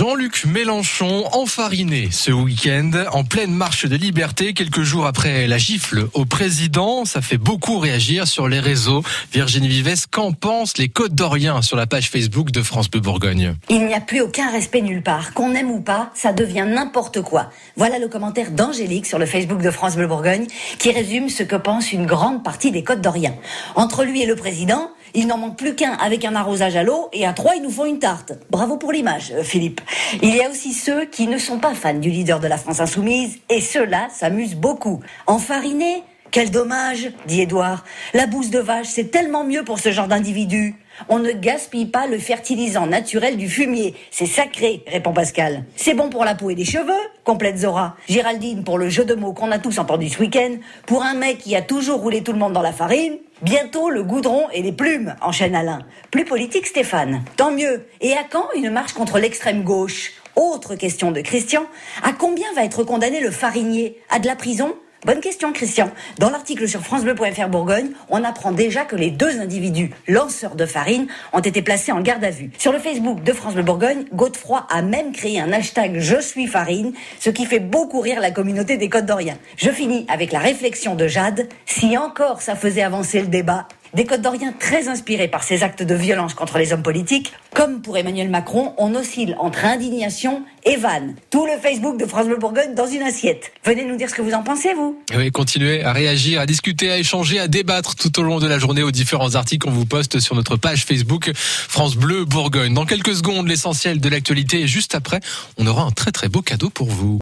Jean-Luc Mélenchon enfariné ce week-end en pleine marche de liberté, quelques jours après la gifle au président. Ça fait beaucoup réagir sur les réseaux. Virginie Vives, qu'en pensent les Côtes d'Orient sur la page Facebook de France Bleu Bourgogne? Il n'y a plus aucun respect nulle part. Qu'on aime ou pas, ça devient n'importe quoi. Voilà le commentaire d'Angélique sur le Facebook de France Bleu Bourgogne qui résume ce que pense une grande partie des Côtes d'Orient. Entre lui et le président, il n'en manque plus qu'un avec un arrosage à l'eau et à trois, ils nous font une tarte. Bravo pour l'image, euh, Philippe. Il y a aussi ceux qui ne sont pas fans du leader de la France insoumise et ceux-là s'amusent beaucoup. Enfariné Quel dommage, dit Édouard. La bouse de vache, c'est tellement mieux pour ce genre d'individu. On ne gaspille pas le fertilisant naturel du fumier. C'est sacré, répond Pascal. C'est bon pour la peau et les cheveux, complète Zora. Géraldine pour le jeu de mots qu'on a tous entendu ce week-end. Pour un mec qui a toujours roulé tout le monde dans la farine. Bientôt le goudron et les plumes, enchaîne Alain. Plus politique Stéphane. Tant mieux. Et à quand une marche contre l'extrême gauche? Autre question de Christian. À combien va être condamné le farinier? À de la prison? Bonne question, Christian. Dans l'article sur FranceBleu.fr Bourgogne, on apprend déjà que les deux individus lanceurs de farine ont été placés en garde à vue. Sur le Facebook de France Bleu Bourgogne, Godefroy a même créé un hashtag Je suis farine, ce qui fait beaucoup rire la communauté des Côtes d'Orient. Je finis avec la réflexion de Jade. Si encore ça faisait avancer le débat, des Côtes d'Orient très inspirés par ces actes de violence contre les hommes politiques. Comme pour Emmanuel Macron, on oscille entre indignation et vanne. Tout le Facebook de France Bleu Bourgogne dans une assiette. Venez nous dire ce que vous en pensez, vous. Oui, continuez à réagir, à discuter, à échanger, à débattre tout au long de la journée aux différents articles qu'on vous poste sur notre page Facebook France Bleu Bourgogne. Dans quelques secondes, l'essentiel de l'actualité et juste après, on aura un très très beau cadeau pour vous.